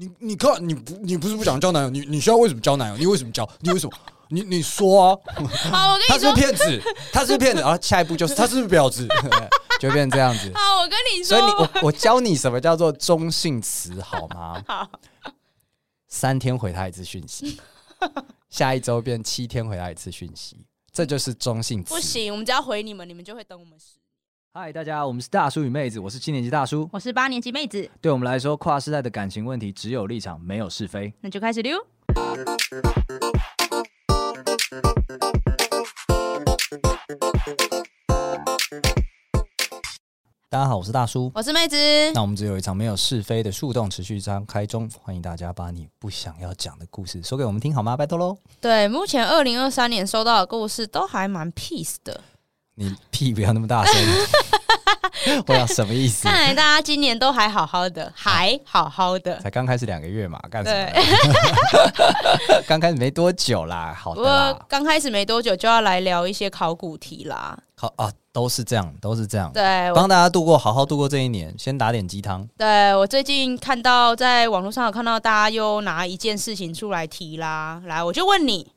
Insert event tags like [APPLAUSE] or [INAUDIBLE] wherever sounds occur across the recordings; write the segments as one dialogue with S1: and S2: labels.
S1: 你你看你不你不是不想交男友？你你需要为什么交男友？你为什么交？你为什么？你你说啊？
S2: 好，我跟你说，[LAUGHS]
S1: 他是骗子，他是骗子。然后下一步就是他是不是婊子？[LAUGHS] 就变成这样子。
S2: 好，我跟你说，
S1: 所以你我我教你什么叫做中性词好吗？[LAUGHS]
S2: 好，
S1: 三天回他一次讯息，下一周变七天回他一次讯息，这就是中性词。
S2: 不行，我们只要回你们，你们就会等我们十年。
S3: 嗨，大家，我们是大叔与妹子，我是七年级大叔，
S2: 我是八年级妹子。
S3: 对我们来说，跨世代的感情问题只有立场，没有是非。
S2: 那就开始溜。
S3: 大家好，我是大叔，
S2: 我是妹子。
S3: 那我们只有一场没有是非的树洞持续张开中，欢迎大家把你不想要讲的故事说给我们听好吗？拜托喽。
S2: 对，目前二零二三年收到的故事都还蛮 peace 的。
S3: 你屁不要那么大声！[LAUGHS] 我要什么意思？
S2: 看来大家今年都还好好的，还好好的。
S3: 才刚开始两个月嘛，干什么？[LAUGHS] 刚开始没多久啦，好的啦。
S2: 我刚开始没多久就要来聊一些考古题啦。
S3: 好啊，都是这样，都是这样。
S2: 对，
S3: 帮大家度过，好好度过这一年。先打点鸡汤。
S2: 对，我最近看到在网络上有看到大家又拿一件事情出来提啦，来，我就问你。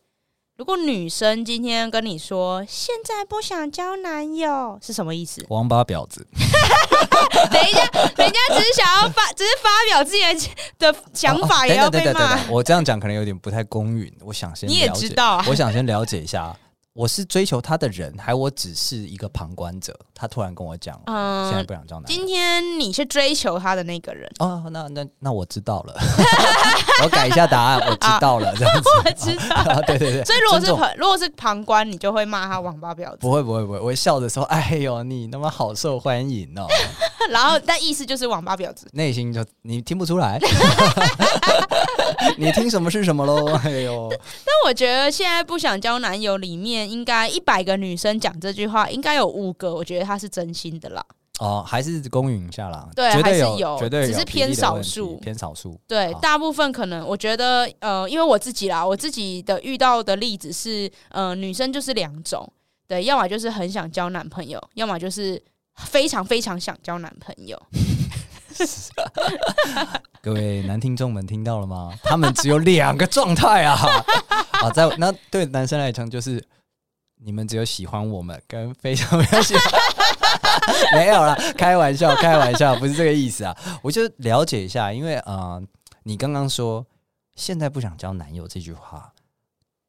S2: 如果女生今天跟你说现在不想交男友，是什么意思？
S3: 王八婊子。[LAUGHS]
S2: 等一下，人家只是想要发，[LAUGHS] 只是发表自己的想法，也要被骂。
S3: 我这样讲可能有点不太公允，我想先，
S2: 你也知道啊，
S3: 我想先了解一下。我是追求他的人，还我只是一个旁观者？他突然跟我讲，嗯，现在不想交男。
S2: 今天你是追求他的那个人
S3: 哦，那那那我知道了，[LAUGHS] 我改一下答案，我知道了，这样子，
S2: 我知道，[LAUGHS]
S3: 对对对。
S2: 所以如果是旁，如果是旁观，你就会骂他王八婊子。
S3: 不会不会不会，我会笑着说：“哎呦，你那么好受欢迎哦。”
S2: 然后但意思就是王八婊子，
S3: 内心就你听不出来。[LAUGHS] [LAUGHS] 你听什么是什么喽？[LAUGHS] 哎呦！
S2: 但我觉得现在不想交男友里面，应该一百个女生讲这句话，应该有五个，我觉得她是真心的啦。
S3: 哦，还是公允一下啦。
S2: 对，
S3: 绝对有，
S2: 还是有，
S3: 绝对有，
S2: 只是偏少数，
S3: 偏少数。
S2: 对，大部分可能我觉得，呃，因为我自己啦，我自己的遇到的例子是，呃，女生就是两种，对，要么就是很想交男朋友，要么就是非常非常想交男朋友。[LAUGHS]
S3: 各位男听众们听到了吗？他们只有两个状态啊！[LAUGHS] 啊，在那对男生来讲，就是你们只有喜欢我们跟非常非常喜欢，[LAUGHS] 没有啦，开玩笑，开玩笑，不是这个意思啊！我就了解一下，因为啊、你刚刚说现在不想交男友这句话。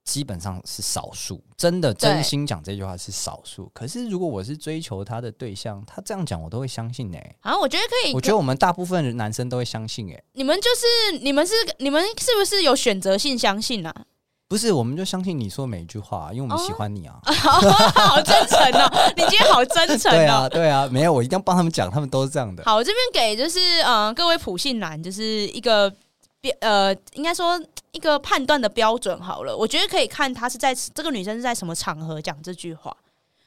S3: 基本上是少数，真的真心讲这句话是少数。可是如果我是追求他的对象，他这样讲我都会相信呢、欸。
S2: 啊，我觉得可以。
S3: 我觉得我们大部分男生都会相信哎、欸。
S2: 你们就是你们是你们是不是有选择性相信啊？
S3: 不是，我们就相信你说每一句话，因为我们喜欢你啊。
S2: 哦、[LAUGHS] 好真诚哦，你今天好真诚哦。[LAUGHS]
S3: 对啊，对啊，没有，我一定要帮他们讲，他们都是这样的。
S2: 好，我这边给就是嗯、呃，各位普信男就是一个。呃，应该说一个判断的标准好了，我觉得可以看她是在这个女生是在什么场合讲这句话。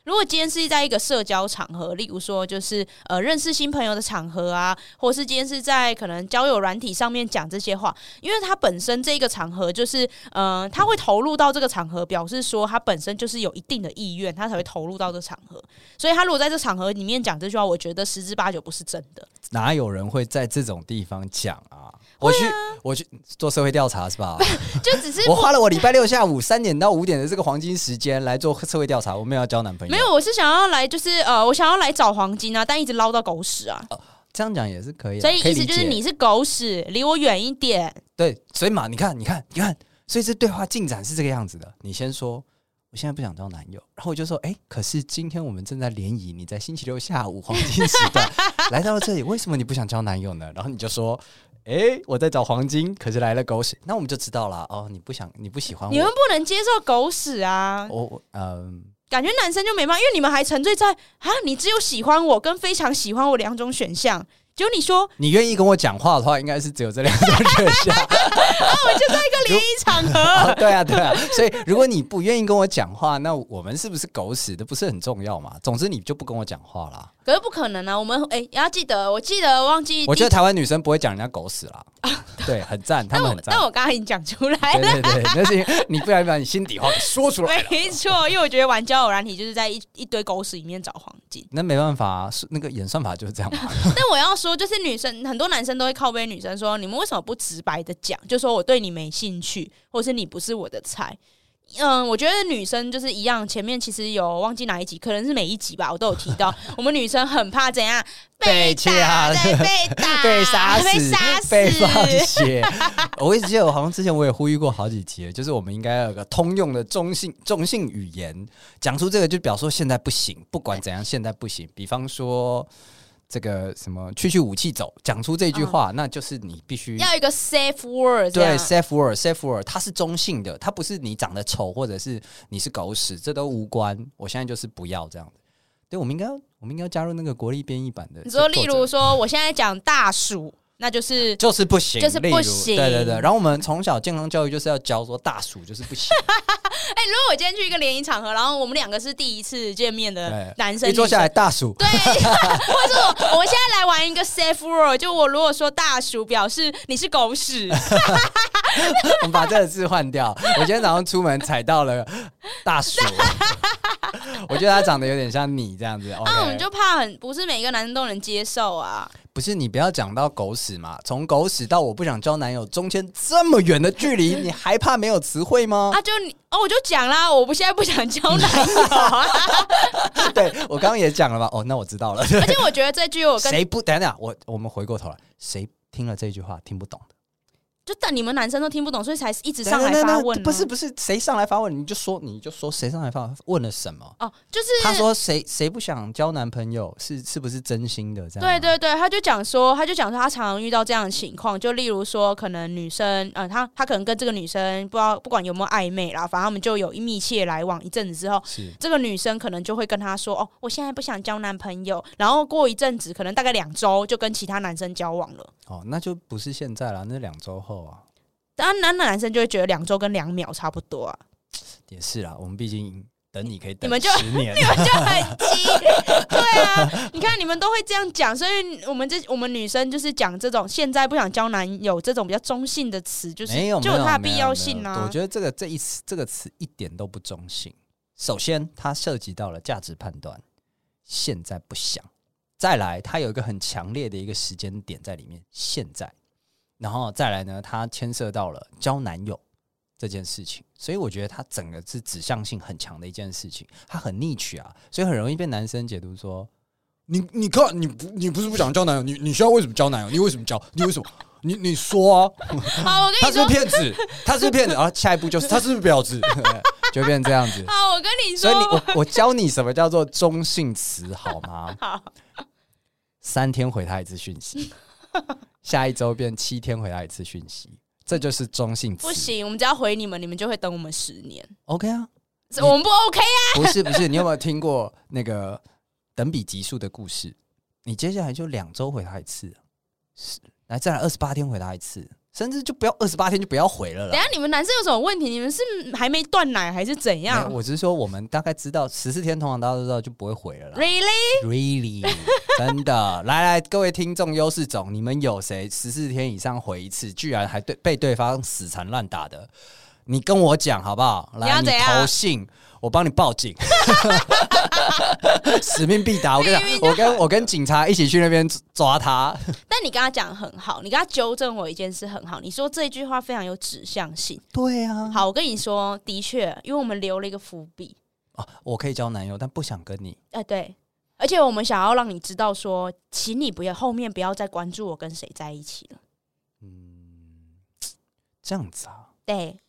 S2: 如果今天是在一个社交场合，例如说就是呃认识新朋友的场合啊，或是今天是在可能交友软体上面讲这些话，因为他本身这个场合就是呃他会投入到这个场合，表示说他本身就是有一定的意愿，他才会投入到这场合。所以他如果在这场合里面讲这句话，我觉得十之八九不是真的。
S3: 哪有人会在这种地方讲啊？我去，我去做社会调查是吧？[LAUGHS]
S2: 就只是
S3: 我花了我礼拜六下午三点到五点的这个黄金时间来做社会调查，我没有要交男朋友。
S2: 没有，我是想要来，就是呃，我想要来找黄金啊，但一直捞到狗屎啊。
S3: 哦，这样讲也是可以，
S2: 所以意思就是你是狗屎，离我远一点。
S3: 对，所以嘛，你看，你看，你看，所以这对话进展是这个样子的。你先说，我现在不想交男友，然后我就说，哎、欸，可是今天我们正在联谊，你在星期六下午黄金时段 [LAUGHS] 来到了这里，为什么你不想交男友呢？然后你就说。哎、欸，我在找黄金，可是来了狗屎，那我们就知道了哦。你不想，你不喜欢我，
S2: 你们不能接受狗屎啊！
S3: 我我嗯，
S2: 感觉男生就没办法，因为你们还沉醉在啊，你只有喜欢我跟非常喜欢我两种选项。就你说，
S3: 你愿意跟我讲话的话，应该是只有这两种选项。
S2: 啊，[LAUGHS] 我就在一个联谊场合、[LAUGHS]
S3: 哦。对啊，对啊。所以如果你不愿意跟我讲话，那我们是不是狗屎都不是很重要嘛。总之，你就不跟我讲话啦。
S2: 可是不可能啊！我们哎，也要记得，我记得忘记。
S3: 我觉得台湾女生不会讲人家狗屎啦，对，很赞，[LAUGHS] 他们很赞。
S2: 但我刚刚已经讲出来了，
S3: 对对对，那是你不然把你心底话给说出来。
S2: 没错，因为我觉得玩交友软体就是在一一堆狗屎里面找黄金。
S3: 那没办法，那个演算法就是这样。[LAUGHS]
S2: 但我要说，就是女生很多男生都会靠背女生说，你们为什么不直白的讲，就说我对你没兴趣，或是你不是我的菜。嗯，我觉得女生就是一样。前面其实有忘记哪一集，可能是每一集吧，我都有提到。[LAUGHS] 我们女生很怕怎样 [LAUGHS] 被打、[LAUGHS] 被打、
S3: 被杀死、
S2: 被杀死、
S3: 被放血。我一直记得，我好像之前我也呼吁过好几集，就是我们应该要有个通用的中性中性语言，讲出这个就表示说现在不行，不管怎样现在不行。比方说。这个什么去去武器走，讲出这句话，嗯、那就是你必须
S2: 要一个 safe word。
S3: 对，safe word，safe word，它是中性的，它不是你长得丑或者是你是狗屎，这都无关。我现在就是不要这样。对，我们应该，我们应该要加入那个国立编译版的。
S2: 你说，例如说，我现在讲大暑。那就是
S3: 就是不行，
S2: 就是不行。
S3: 对对对，然后我们从小健康教育就是要教说大暑就是不行。[LAUGHS]
S2: 哎、欸，如果我今天去一个联谊场合，然后我们两个是第一次见面的男生，
S3: 一坐下来大暑，
S2: 对，[LAUGHS] 或者我我们现在来玩一个 safe word，就我如果说大暑，表示你是狗屎。[LAUGHS]
S3: 我们把这个字换掉。我今天早上出门踩到了大暑，[LAUGHS] 我觉得他长得有点像你这样子。[LAUGHS] 那、
S2: 我们就怕很不是每一个男生都能接受啊。
S3: 不是你不要讲到狗屎嘛？从狗屎到我不想交男友，中间这么远的距离，你还怕没有词汇吗？[LAUGHS]
S2: 啊，就你哦，我就讲啦，我不现在不想交男友啊。
S3: 对，我刚刚也讲了嘛。哦，那我知道了。而
S2: 且我觉得这句我跟
S3: 谁不等等，我我们回过头来，谁听了这句话听不懂的？
S2: 就但你们男生都听不懂，所以才一直上来发问。
S3: 不是不是，谁上来发问，你就说你就说谁上来发问，了什么？
S2: 哦，就是
S3: 他说谁谁不想交男朋友，是是不是真心的这样？
S2: 对对对，他就讲说，他就讲说他常常遇到这样的情况，就例如说可能女生，呃，他他可能跟这个女生不知道不管有没有暧昧啦，反正他们就有一密切来往一阵子之后，是这个女生可能就会跟他说，哦，我现在不想交男朋友，然后过一阵子，可能大概两周就跟其他男生交往了。
S3: 哦，那就不是现在了，那两周后啊。
S2: 当然，男的男生就会觉得两周跟两秒差不多啊。
S3: 也是啦，我们毕竟等你可以等
S2: 你们就
S3: 十年，[LAUGHS]
S2: 你们就很急。对啊，你看你们都会这样讲，所以我们这我们女生就是讲这种现在不想交男友这种比较中性的词，就是没有就有它的必要性啊。
S3: 我觉得这个这一词这个词一点都不中性。首先，它涉及到了价值判断，现在不想；再来，它有一个很强烈的一个时间点在里面，现在。然后再来呢，它牵涉到了交男友这件事情，所以我觉得它整个是指向性很强的一件事情，它很 niche 啊，所以很容易被男生解读说，你你看你不你不是不想交男友，你你需要为什么交男友？你为什么交？你为什么？你你说啊？
S2: 好，我跟你说，他
S3: 是骗子，他是骗子，然后下一步就是他是不是婊子，[LAUGHS] 就变成这样子。
S2: 好，我跟你说，
S3: 所以你我我教你什么叫做中性词好吗？[LAUGHS] 好，三天回他一次讯息。[LAUGHS] 下一周变七天回来一次讯息，这就是中性词。
S2: 不行，我们只要回你们，你们就会等我们十年。
S3: OK 啊，
S2: 我们不 OK 啊？
S3: 不是不是，你有没有听过那个等比级数的故事？你接下来就两周回他一次，是来再来二十八天回他一次。甚至就不要二十八天就不要回了啦。
S2: 等下你们男生有什么问题？你们是还没断奶还是怎样？
S3: 我只是说我们大概知道十四天，通常大家都知道就不会回了啦。
S2: Really?
S3: Really? 真的？[LAUGHS] 来来，各位听众优势种，你们有谁十四天以上回一次，居然还对被对方死缠烂打的？你跟我讲好不好？来，你，你投信。我帮你报警，[LAUGHS] 使命必达。我跟你讲，我跟我跟警察一起去那边抓他。
S2: 但你跟他讲很好，你跟他纠正我一件事很好。你说这句话非常有指向性。
S3: 对啊。
S2: 好，我跟你说，的确，因为我们留了一个伏笔。
S3: 哦，我可以交男友，但不想跟你。
S2: 哎、呃，对。而且我们想要让你知道说，说，请你不要后面不要再关注我跟谁在一起了。
S3: 嗯，这样子啊。
S2: 对。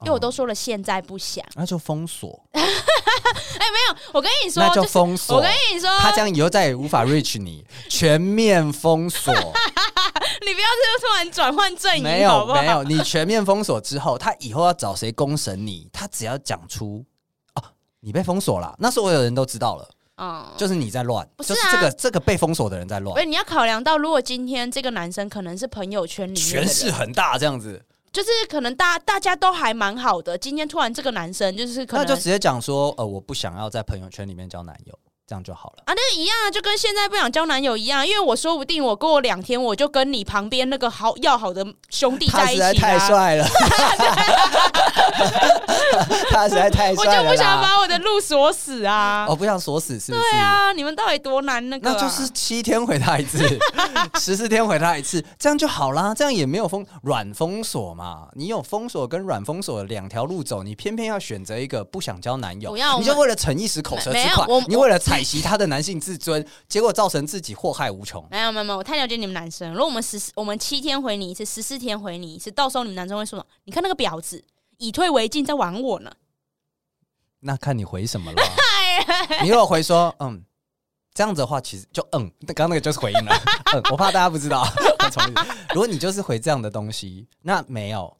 S2: 因为我都说了，现在不想，
S3: 那就封锁。[LAUGHS]
S2: 哎、欸，没有，我跟你说，
S3: 那就封锁。
S2: 我跟你说，
S3: 他这样以后再也无法 reach 你，全面封锁。[LAUGHS]
S2: 你不要这突然转换阵营，
S3: 没有没有，你全面封锁之后，他以后要找谁公审你，他只要讲出哦，你被封锁了，那所有人都知道了。嗯，就是你在乱，不是、啊、就是这个这个被封锁的人在乱。
S2: 所以你要考量到，如果今天这个男生可能是朋友圈里面，
S3: 权势很大，这样子。
S2: 就是可能大大家都还蛮好的，今天突然这个男生就是可能
S3: 那就直接讲说，呃，我不想要在朋友圈里面交男友，这样就好了
S2: 啊，那一样啊，就跟现在不想交男友一样，因为我说不定我过两天我就跟你旁边那个好要好的兄弟在一起啊，
S3: 他实在太帅了，[LAUGHS] 他实在太帅了，
S2: 我就不想把我的路锁死啊！
S3: 我不想锁死，是不是？
S2: 对啊，你们到底多难那个？
S3: 那就是七天回他一次，[LAUGHS] 十四天回他一次，这样就好啦。这样也没有封软封锁嘛？你有封锁跟软封锁两条路走，你偏偏要选择一个不想交男友，
S2: 不要，
S3: 你就为了逞一时口舌之快，你为了踩袭他的男性自尊，结果造成自己祸害无穷。
S2: 没有没有没有，我太了解你们男生。如果我们十我们七天回你一次，十四天回你一次，到时候你们男生会说什么？你看那个婊子，以退为进，在玩我呢。
S3: 那看你回什么了。[LAUGHS] 你如果回说嗯，这样子的话，其实就嗯，刚刚那个就是回应了。嗯，我怕大家不知道。[LAUGHS] 如果你就是回这样的东西，那没有。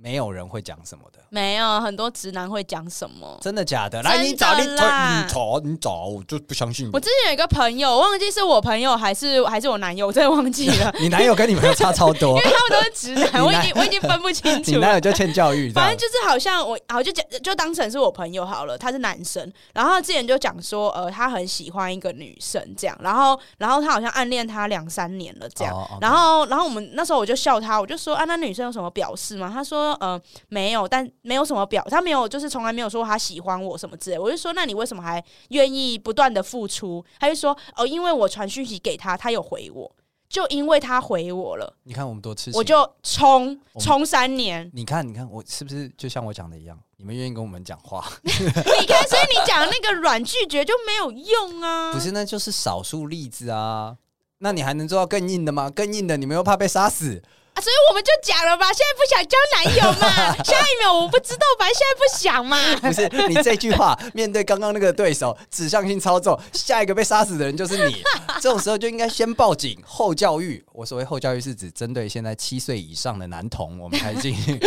S3: 没有人会讲什么的，
S2: 没有很多直男会讲什么，
S3: 真的假的？来，你找你找你找，我就不相信你。
S2: 我之前有一个朋友，忘记是我朋友还是还是我男友，我真的忘记了。[LAUGHS]
S3: 你男友跟你朋友差超多，[LAUGHS]
S2: 因为他们都是直男，我已经我已经分不清楚。
S3: 你男友就欠教育，
S2: 反正就是好像我好就讲就当成是我朋友好了，他是男生，然后他之前就讲说，呃，他很喜欢一个女生这样，然后然后他好像暗恋他两三年了这样，然后然后我们那时候我就笑他，我就说啊，那女生有什么表示吗？他说呃没。没有，但没有什么表，他没有，就是从来没有说他喜欢我什么之类。我就说，那你为什么还愿意不断的付出？他就说，哦，因为我传讯息给他，他有回我，就因为他回我了。
S3: 你看我们多吃，
S2: 我就冲冲三年。
S3: 你看，你看我是不是就像我讲的一样？你们愿意跟我们讲话？[LAUGHS]
S2: 你看，所以你讲那个软拒绝就没有用啊？
S3: 不是，那就是少数例子啊。那你还能做到更硬的吗？更硬的，你们又怕被杀死。
S2: 所以我们就讲了吧，现在不想交男友嘛，下一秒我不知道，反正现在不想嘛。
S3: 不是你这句话，面对刚刚那个对手指向性操纵，下一个被杀死的人就是你。[LAUGHS] 这种时候就应该先报警，后教育。我所谓后教育是指针对现在七岁以上的男童，我们才进行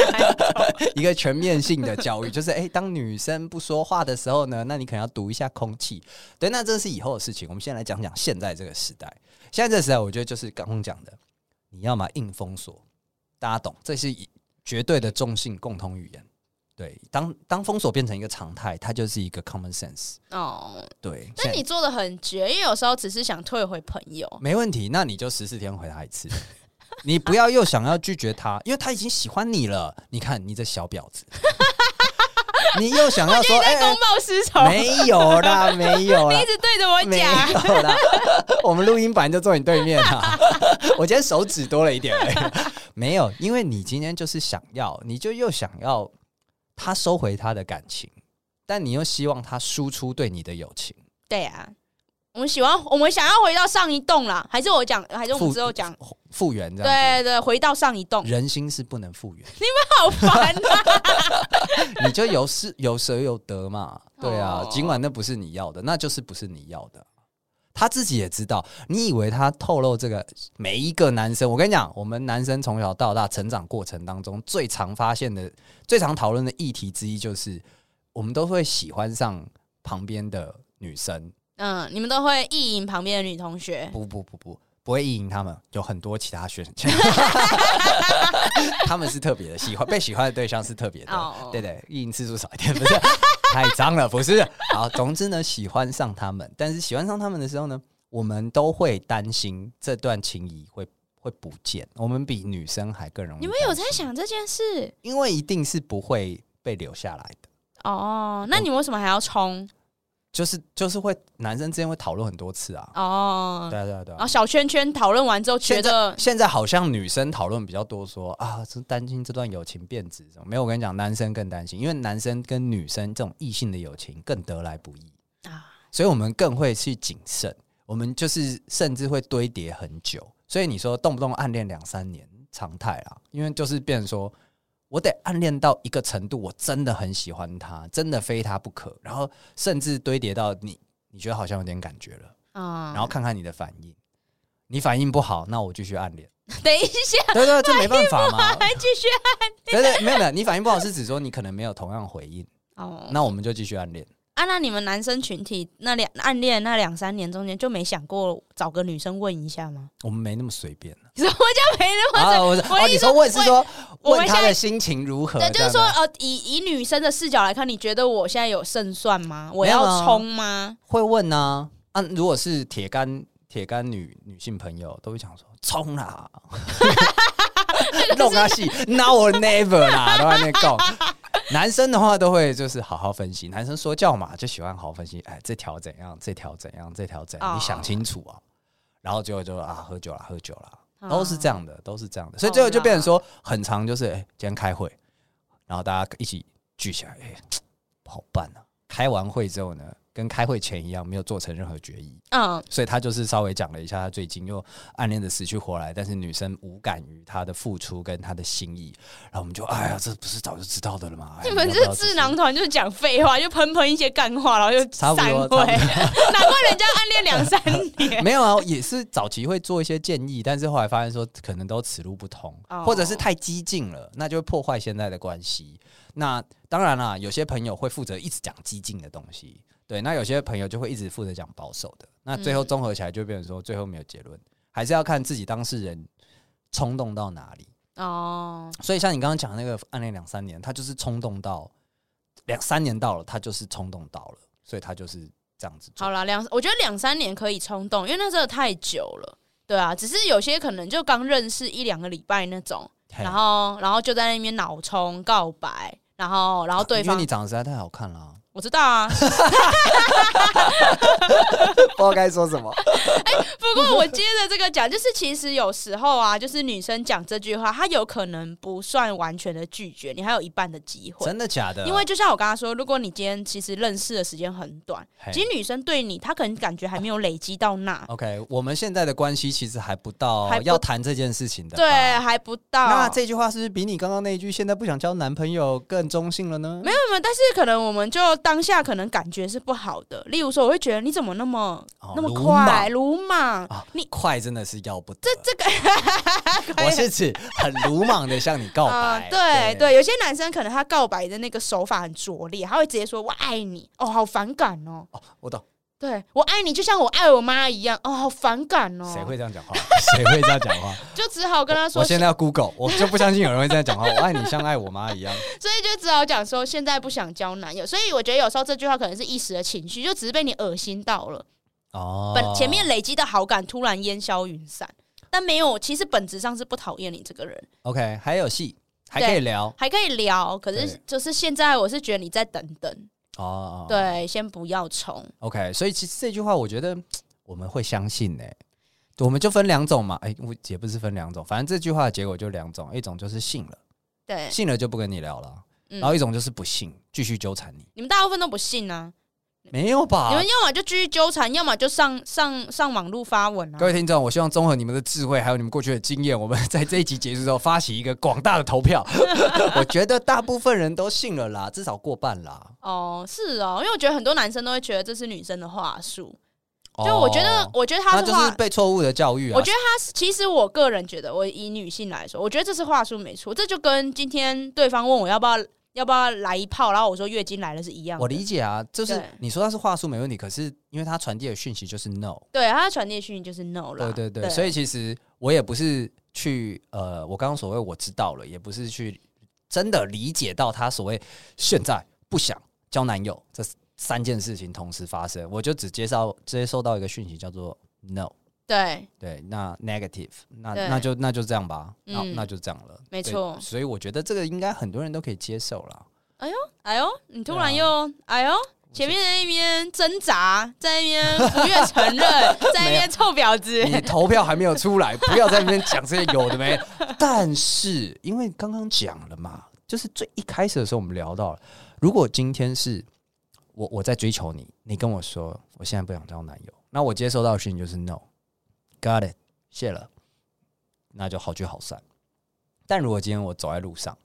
S3: [LAUGHS] 一个全面性的教育，就是哎、欸，当女生不说话的时候呢，那你可能要读一下空气。对，那这是以后的事情。我们先来讲讲现在这个时代。现在这个时代，我觉得就是刚刚讲的。你要么硬封锁，大家懂，这是绝对的中性共同语言。对，当当封锁变成一个常态，它就是一个 common sense。哦，对。
S2: 那你做的很绝，因为有时候只是想退回朋友。
S3: 没问题，那你就十四天回他一次。[LAUGHS] 你不要又想要拒绝他，因为他已经喜欢你了。你看，你这小婊子。[LAUGHS] 你又想要说
S2: 哎公报私仇？
S3: 没有啦，没有啦。[LAUGHS]
S2: 你一直对着我讲。没有
S3: 啦。我们录音版就坐你对面啊。[LAUGHS] 我今天手指多了一点而已。没有，因为你今天就是想要，你就又想要他收回他的感情，但你又希望他输出对你的友情。
S2: 对啊。我们喜欢，我们想要回到上一栋啦，还是我讲，还是我们之后讲
S3: 复原？这样
S2: 对对，回到上一栋。
S3: 人心是不能复原。
S2: 你们好烦啊！[LAUGHS]
S3: 你就有失有舍有得嘛？对啊，尽管那不是你要的，那就是不是你要的。他自己也知道。你以为他透露这个？每一个男生，我跟你讲，我们男生从小到大成长过程当中，最常发现的、最常讨论的议题之一，就是我们都会喜欢上旁边的女生。
S2: 嗯，你们都会意淫旁边的女同学？
S3: 不不不不，不会意淫他们，有很多其他选项。[LAUGHS] 他们是特别的，喜欢被喜欢的对象是特别的。哦，对对，意淫次数少一点，不是 [LAUGHS] 太脏了，不是。好，总之呢，喜欢上他们，但是喜欢上他们的时候呢，我们都会担心这段情谊会会不见。我们比女生还更容易。
S2: 你们有在想这件事？
S3: 因为一定是不会被留下来的。
S2: 哦，那你们为什么还要冲？
S3: 就是就是会男生之间会讨论很多次啊，
S2: 哦，
S3: 对对对，
S2: 然后小圈圈讨论完之后，觉得
S3: 现在好像女生讨论比较多说，说啊，是担心这段友情变质，没有，我跟你讲，男生更担心，因为男生跟女生这种异性的友情更得来不易啊，所以我们更会去谨慎，我们就是甚至会堆叠很久，所以你说动不动暗恋两三年常态啦，因为就是变成说。我得暗恋到一个程度，我真的很喜欢他，真的非他不可。然后甚至堆叠到你，你觉得好像有点感觉了，啊，然后看看你的反应。你反应不好，那我继续暗恋。[LAUGHS]
S2: 等一下，
S3: 对对，这没办法嘛，
S2: 还继续暗恋。
S3: 对对，没有没有，你反应不好是指说你可能没有同样回应。哦，那我们就继续暗恋。
S2: 啊，那你们男生群体那两暗恋那两三年中间就没想过找个女生问一下吗？
S3: 我们没那么随便。[LAUGHS]
S2: 什么叫没那么随便？
S3: 啊、我是哦，你说问是说问他的心情如何？
S2: 对，就是说呃，以以女生的视角来看，你觉得我现在有胜算吗？我要冲吗？
S3: 会问呢、啊，啊，如果是铁杆铁杆女女性朋友，都会想说冲啦，[LAUGHS] 弄啊戏，[LAUGHS] now or never 啦，都在那讲。男生的话都会就是好好分析，男生说教嘛，就喜欢好好分析。哎，这条怎样？这条怎样？这条怎样？Oh. 你想清楚啊。然后最后就啊，喝酒了，喝酒了，都是这样的，都是这样的。所以最后就变成说，很长就是哎，今天开会，然后大家一起聚起来，哎，不 [TSK] 好办啊。开完会之后呢？跟开会前一样，没有做成任何决议。嗯，所以他就是稍微讲了一下，他最近又暗恋的死去活来，但是女生无感于他的付出跟他的心意。然后我们就，哎呀，这不是早就知道的了吗？
S2: 你们这智囊团就是讲废话，就喷喷一些干话，然后就 [LAUGHS] 散会。难怪人家暗恋两三年。[LAUGHS]
S3: 没有啊，也是早期会做一些建议，但是后来发现说可能都此路不通，哦、或者是太激进了，那就会破坏现在的关系。那当然啦，有些朋友会负责一直讲激进的东西。对，那有些朋友就会一直负责讲保守的，那最后综合起来就变成说，最后没有结论，还是要看自己当事人冲动到哪里哦。所以像你刚刚讲的那个暗恋两三年，他就是冲动到两三年到了，他就是冲动到了，所以他就是这样子。
S2: 好了，两我觉得两三年可以冲动，因为那时候太久了。对啊，只是有些可能就刚认识一两个礼拜那种，然后然后就在那边脑冲告白，然后然后对方，
S3: 因为你长得实在太好看了。
S2: 我知道啊，[LAUGHS] 不知
S3: 道该说什么。
S2: 哎、欸，不过我接着这个讲，就是其实有时候啊，就是女生讲这句话，她有可能不算完全的拒绝，你还有一半的机会。
S3: 真的假的？
S2: 因为就像我刚刚说，如果你今天其实认识的时间很短，其实女生对你，她可能感觉还没有累积到那。
S3: OK，我们现在的关系其实还不到要谈这件事情的，
S2: 对，还不到。
S3: 那这句话是不是比你刚刚那一句“现在不想交男朋友”更中性了呢？
S2: 没有没有，但是可能我们就。当下可能感觉是不好的，例如说，我会觉得你怎么那么、哦、那么快，鲁莽，
S3: 啊、
S2: 你
S3: 快真的是要不得。
S2: 这这个，[LAUGHS]
S3: 我是指很鲁莽的向你告白。
S2: 呃、[LAUGHS] 对对，对，有些男生可能他告白的那个手法很拙劣，他会直接说“我爱你”，哦，好反感哦。
S3: 哦，我懂。
S2: 对，我爱你，就像我爱我妈一样，哦，好反感哦。
S3: 谁会这样讲话？[LAUGHS] 谁会这样讲话？[LAUGHS]
S2: 就只好跟他说我。
S3: 我现在要 Google，我就不相信有人会这样讲话。[LAUGHS] 我爱你，像爱我妈一样。
S2: 所以就只好讲说，现在不想交男友。所以我觉得有时候这句话可能是一时的情绪，就只是被你恶心到了。哦。本前面累积的好感突然烟消云散，但没有，其实本质上是不讨厌你这个人。
S3: OK，还有戏，还可以聊，
S2: 还可以聊。可是就是现在，我是觉得你再等等。哦，对，先不要冲。
S3: OK，所以其实这句话我觉得我们会相信呢。我们就分两种嘛，哎，我也不是分两种，反正这句话的结果就两种，一种就是信了，
S2: 对，
S3: 信了就不跟你聊了，然后一种就是不信，继续纠缠你。
S2: 你们大部分都不信呢？
S3: 没有吧？
S2: 你们要么就继续纠缠，要么就上上上网络发文啊。
S3: 各位听众，我希望综合你们的智慧，还有你们过去的经验，我们在这一集结束之后发起一个广大的投票。[LAUGHS] 我觉得大部分人都信了啦，至少过半啦。
S2: 哦，是哦，因为我觉得很多男生都会觉得这是女生的话术。就我觉得，我觉得他是
S3: 就是被错误的教育啊。
S2: 我觉得他是，其实我个人觉得，我以女性来说，我觉得这是话术没错。这就跟今天对方问我要不要。要不要来一炮？然后我说月经来了是一样的。
S3: 我理解啊，就是你说他是话术没问题，可是因为他传递的讯息就是 no。
S2: 对，他传递的讯息就是 no 了。
S3: 对对对，所以其实我也不是去呃，我刚刚所谓我知道了，也不是去真的理解到他所谓现在不想交男友这三件事情同时发生，我就只接受接收到一个讯息叫做 no。
S2: 对
S3: 对，那 negative，那那就那就这样吧，那那就这样了，
S2: 没错。
S3: 所以我觉得这个应该很多人都可以接受了。
S2: 哎呦哎呦，你突然又哎呦，前面在那边挣扎，在那边不愿承认，[LAUGHS] 在那边臭婊子，
S3: 你 [LAUGHS] 投票还没有出来，不要在那边讲这些有的没。[LAUGHS] 但是因为刚刚讲了嘛，就是最一开始的时候我们聊到了，如果今天是我我在追求你，你跟我说我现在不想交男友，那我接收到的讯息就是 no。Got it，谢了，那就好聚好散。但如果今天我走在路上，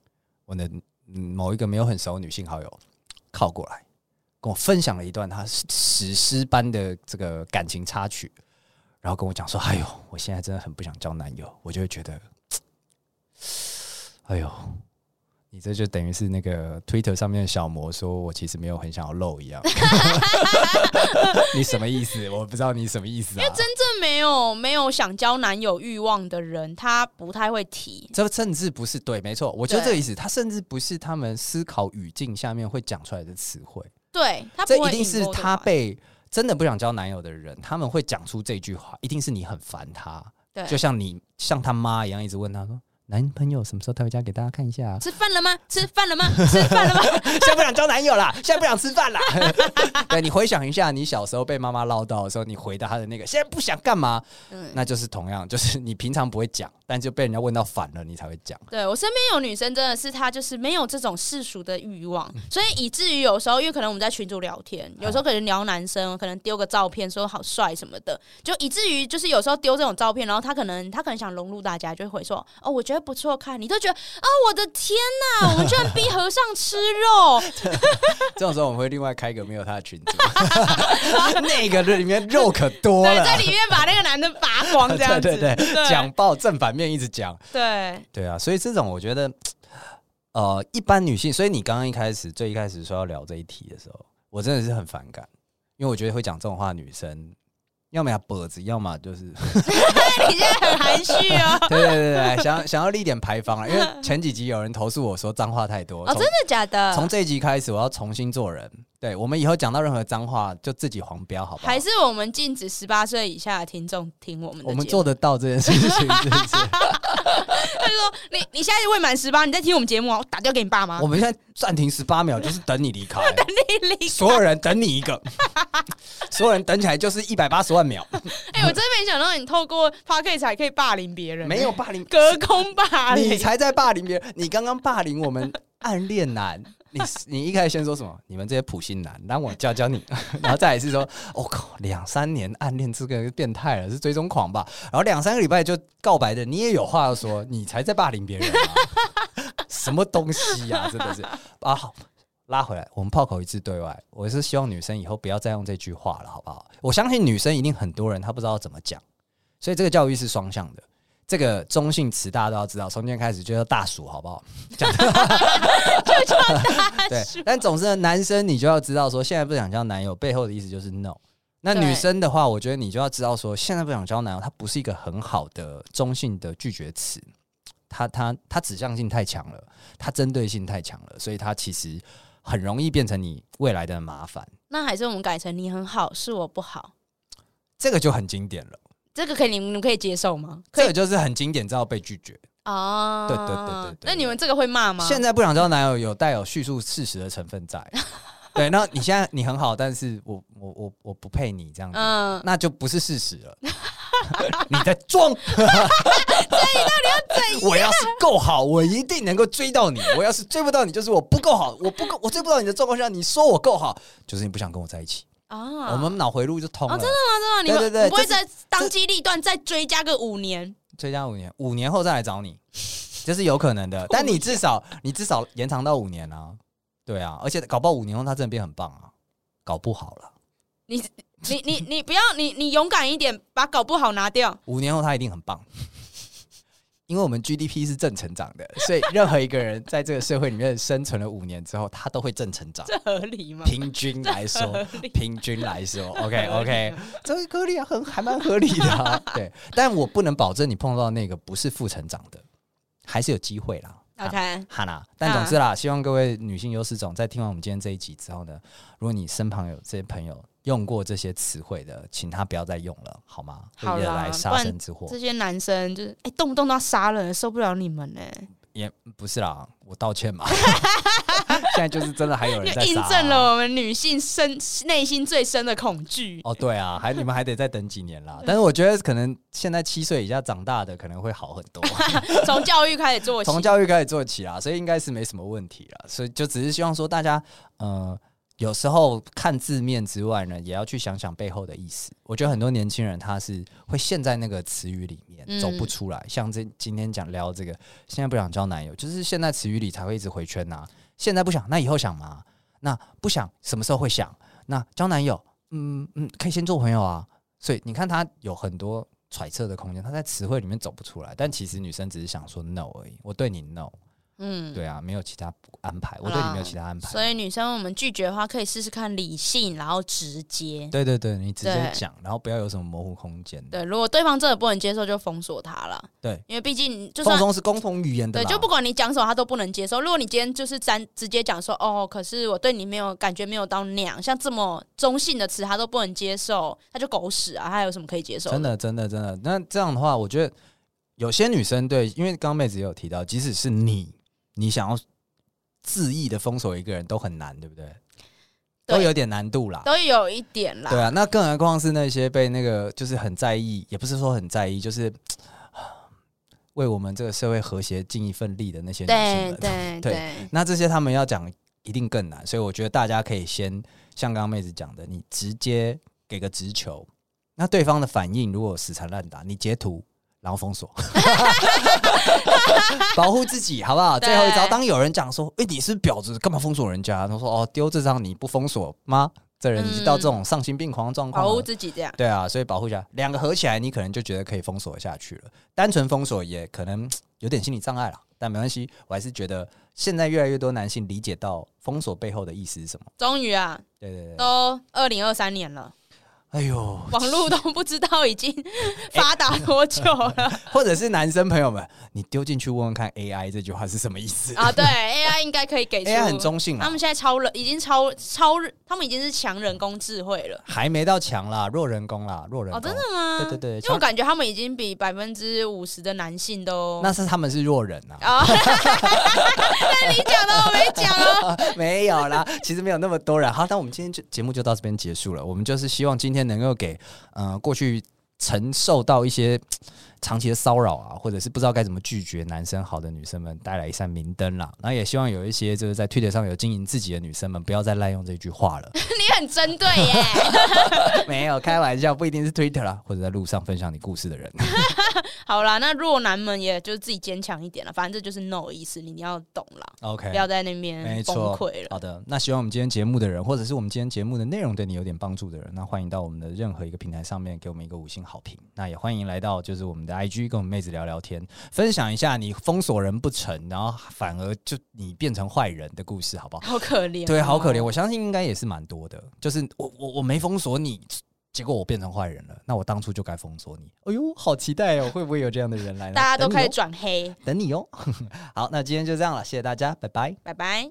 S3: 我的某一个没有很熟的女性好友靠过来，跟我分享了一段她史诗般的这个感情插曲，然后跟我讲说：“哎呦，我现在真的很不想交男友。”我就会觉得，[TSK] 哎呦。你这就等于是那个 Twitter 上面的小魔说，我其实没有很想要露一样。[LAUGHS] 你什么意思？我不知道你什么意思啊。
S2: 因为真正没有没有想交男友欲望的人，他不太会提。
S3: 这甚至不是对，没错，我觉得这个意思，他甚至不是他们思考语境下面会讲出来的词汇。
S2: 对，他
S3: 这一定是他被真的不想交男友的人，他们会讲出这句话，一定是你很烦他。
S2: 对，
S3: 就像你像他妈一样，一直问他说。男朋友什么时候带回家给大家看一下、啊？
S2: 吃饭了吗？吃饭了吗？吃饭了吗？[LAUGHS]
S3: 现在不想交男友啦，现在不想吃饭啦。[LAUGHS] 对，你回想一下，你小时候被妈妈唠叨的时候，你回答她的那个，现在不想干嘛？嗯，那就是同样，就是你平常不会讲，但就被人家问到反了，你才会讲。
S2: 对，我身边有女生，真的是她就是没有这种世俗的欲望，[LAUGHS] 所以以至于有时候，因为可能我们在群组聊天，有时候可能聊男生，可能丢个照片说好帅什么的，就以至于就是有时候丢这种照片，然后她可能她可能想融入大家，就会回说哦，我觉得不错看，你都。就觉得啊，我的天哪！我们居然逼和尚吃肉。[LAUGHS]
S3: 这种时候我们会另外开一个没有他的群组，[LAUGHS] 那个里面肉可多了，
S2: 在里面把那个男的拔光，这样子，[LAUGHS]
S3: 对对对，讲爆正反面一直讲，
S2: 对
S3: 对啊，所以这种我觉得，呃，一般女性，所以你刚刚一开始最一开始说要聊这一题的时候，我真的是很反感，因为我觉得会讲这种话的女生。要么要脖子，要么就是 [LAUGHS] [LAUGHS]
S2: 你现在很含蓄哦。[LAUGHS]
S3: 对对对对，想想要立点牌坊了，因为前几集有人投诉我说脏话太多。
S2: 哦，真的假的？
S3: 从这一集开始，我要重新做人。对，我们以后讲到任何脏话，就自己黄标，好不好？
S2: 还是我们禁止十八岁以下的听众听我们的？
S3: 我们做得到这件事情，是不是？
S2: 他就说：“你你现在未满十八，你在听我们节目啊？我打电话给你爸妈。
S3: 我们现在暂停十八秒，就是等你离开，[LAUGHS]
S2: 等你离开，
S3: 所有人等你一个，[LAUGHS] 所有人等起来就是一百八十万秒。[LAUGHS]
S2: 哎、欸，我真没想到你透过 Podcast 才可以霸凌别人，
S3: 没有霸凌，
S2: 隔空霸凌，
S3: 你才在霸凌别人。你刚刚霸凌我们暗恋男。”你 [LAUGHS] 你一开始先说什么？你们这些普信男，让我教教你。[LAUGHS] 然后再来是说，我、靠，两三年暗恋这个变态了，是追踪狂吧？然后两三个礼拜就告白的，你也有话要说，你才在霸凌别人、啊，[LAUGHS] 什么东西呀、啊？真的是啊！好，拉回来，我们炮口一致对外。我是希望女生以后不要再用这句话了，好不好？我相信女生一定很多人她不知道怎么讲，所以这个教育是双向的。这个中性词大家都要知道，从今天开始就叫大鼠，好不好？
S2: 就叫 [LAUGHS] 大叔。
S3: 对，但总之呢，男生你就要知道说，现在不想交男友背后的意思就是 no。那女生的话，我觉得你就要知道说，现在不想交男友，它不是一个很好的中性的拒绝词，它它它指向性太强了，它针对性太强了，所以它其实很容易变成你未来的麻烦。
S2: 那还是我们改成你很好，是我不好，
S3: 这个就很经典了。
S2: 这个可以，你们可以接受吗？
S3: 这个就是很经典，知道被拒绝
S2: 哦。
S3: 对对对对对。
S2: 那你们这个会骂吗？
S3: 现在不想交男友，有带有叙述事实的成分在。[LAUGHS] 对，那你现在你很好，但是我我我我不配你这样子，嗯，那就不是事实了。[LAUGHS] 你在装。所以
S2: 你到底要？
S3: 我要是够好，我一定能够追到你。我要是追不到你，就是我不够好。我不够，我追不到你的状况下，你说我够好，就是你不想跟我在一起。啊，我们脑回路就通了。
S2: 哦，真的吗？真的？你们不会再当机立断再追加个五年？
S3: 追加五年，五年后再来找你，这是有可能的。[LAUGHS] 但你至少，你至少延长到五年啊。对啊，而且搞不好五年后他真的变很棒啊，搞不好了。
S2: 你你你你不要，你你勇敢一点，把搞不好拿掉。
S3: 五年后他一定很棒。因为我们 GDP 是正成长的，所以任何一个人在这个社会里面生存了五年之后，他都会正成长。
S2: 这合理吗？
S3: 平均来说，平均来说，[LAUGHS] OK OK，这个合理啊，很还蛮合理的啊。对，但我不能保证你碰到那个不是负成长的，还是有机会啦。
S2: OK，
S3: 好啦，但总之啦，希望各位女性优势种在听完我们今天这一集之后呢，如果你身旁有这些朋友。用过这些词汇的，请他不要再用了，好吗？
S2: 好
S3: 啦，来杀身之祸。
S2: 这些男生就是哎、欸，动不动都要杀人，受不了你们呢、欸。
S3: 也不是啦，我道歉嘛。[LAUGHS] 现在就是真的还有人在印
S2: 证了我们女性深内心最深的恐惧。
S3: 哦，对啊，还你们还得再等几年啦。[LAUGHS] 但是我觉得可能现在七岁以下长大的可能会好很多。[LAUGHS]
S2: 从教育开始做起，
S3: 从教育开始做起啊，所以应该是没什么问题了。所以就只是希望说大家，呃。有时候看字面之外呢，也要去想想背后的意思。我觉得很多年轻人他是会陷在那个词语里面走不出来。像这今天讲聊这个，现在不想交男友，就是现在词语里才会一直回圈呐。现在不想，那以后想吗？那不想，什么时候会想？那交男友，嗯嗯，可以先做朋友啊。所以你看他有很多揣测的空间，他在词汇里面走不出来。但其实女生只是想说 no 而已，我对你 no。
S2: 嗯，
S3: 对啊，没有其他安排，我对你没有其他安排。
S2: 所以女生我们拒绝的话，可以试试看理性，然后直接。
S3: 对对对，你直接讲，然后不要有什么模糊空间。
S2: 对，如果对方真的不能接受，就封锁他了。
S3: 对，
S2: 因为毕竟就算
S3: 放松是共同语言的。
S2: 对，就不管你讲什么，他都不能接受。如果你今天就是咱直接讲说，哦，可是我对你没有感觉，没有到那样，像这么中性的词，他都不能接受，他就狗屎啊！他有什么可以接受？
S3: 真的，真的，真的。那这样的话，我觉得有些女生对，因为刚刚妹子也有提到，即使是你。你想要恣意的封锁一个人都很难，对不对？都有点难度啦，
S2: 都有一点啦。
S3: 对啊，那更何况是那些被那个就是很在意，也不是说很在意，就是 [TSK] 为我们这个社会和谐尽一份力的那些女性们。
S2: 对 [LAUGHS] 对对，对。
S3: 那这些他们要讲一定更难，所以我觉得大家可以先像刚刚妹子讲的，你直接给个直球，那对方的反应如果死缠烂打，你截图。然后封锁，[LAUGHS] 保护自己，好不好？最后一招，当有人讲说：“哎、欸，你是婊子，干嘛封锁人家？”他说：“哦，丢这张你不封锁吗？这人已经到这种丧心病狂的状况，
S2: 保护自己这样。对
S3: 啊，所以保护一下，两个合起来，你可能就觉得可以封锁下去了。单纯封锁也可能有点心理障碍了，但没关系，我还是觉得现在越来越多男性理解到封锁背后的意思是什么。
S2: 终于啊，
S3: 对对对，
S2: 都二零二三年了。
S3: 哎呦，
S2: 网络都不知道已经 [LAUGHS] 发达多久了，欸，[LAUGHS]
S3: 或者是男生朋友们，你丢进去问问看，AI 这句话是什么意思
S2: 啊？对，AI 应该可以给出。[LAUGHS] AI
S3: 很中性啊。
S2: 他们现在超人，已经超超，他们已经是强人工智慧了。
S3: 还没到强啦，弱人工啦，弱人工。
S2: 哦，真的吗？
S3: 对对对，
S2: 因为我感觉他们已经比百分之五十的男性都。
S3: 那是他们是弱人啊。
S2: 啊，那你讲的我没讲哦。
S3: 没有啦，其实没有那么多人。好，那我们今天就节目就到这边结束了。我们就是希望今天能够给呃过去承受到一些长期的骚扰啊，或者是不知道该怎么拒绝男生好的女生们带来一扇明灯啦。然后也希望有一些就是在 Twitter 上有经营自己的女生们，不要再滥用这句话了。[LAUGHS]
S2: 你很针对耶？[LAUGHS]
S3: 没有开玩笑，不一定是 Twitter 啦，或者在路上分享你故事的人。[LAUGHS]
S2: 好啦，那弱男们也就是自己坚强一点了，反正这就是 no 的意思，你你要懂啦。
S3: OK，
S2: 不要在那边崩溃了。
S3: 好的，那希望我们今天节目的人，或者是我们今天节目的内容对你有点帮助的人，那欢迎到我们的任何一个平台上面给我们一个五星好评。那也欢迎来到就是我们的 IG 跟我们妹子聊聊天，分享一下你封锁人不成，然后反而就你变成坏人的故事，好不好？
S2: 好可怜，
S3: 对，好可怜。我相信应该也是蛮多的，就是我我我没封锁你。结果我变成坏人了，那我当初就该封锁你。哎呦，好期待哦！会不会有这样的人来呢？
S2: 大家都开始转黑，[LAUGHS]
S3: 等你哦。[LAUGHS] 好，那今天就这样了，谢谢大家，拜拜，
S2: 拜拜。